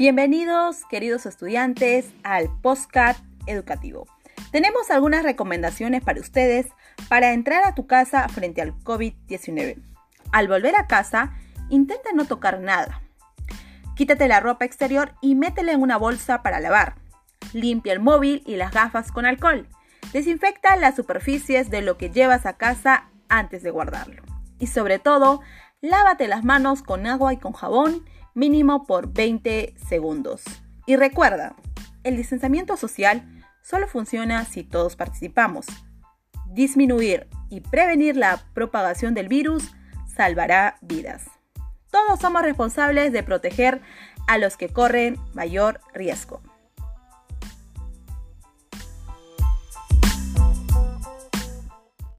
Bienvenidos, queridos estudiantes, al Postcat Educativo. Tenemos algunas recomendaciones para ustedes para entrar a tu casa frente al COVID-19. Al volver a casa, intenta no tocar nada. Quítate la ropa exterior y métela en una bolsa para lavar. Limpia el móvil y las gafas con alcohol. Desinfecta las superficies de lo que llevas a casa antes de guardarlo. Y sobre todo, lávate las manos con agua y con jabón mínimo por 20 segundos. Y recuerda, el distanciamiento social solo funciona si todos participamos. Disminuir y prevenir la propagación del virus salvará vidas. Todos somos responsables de proteger a los que corren mayor riesgo.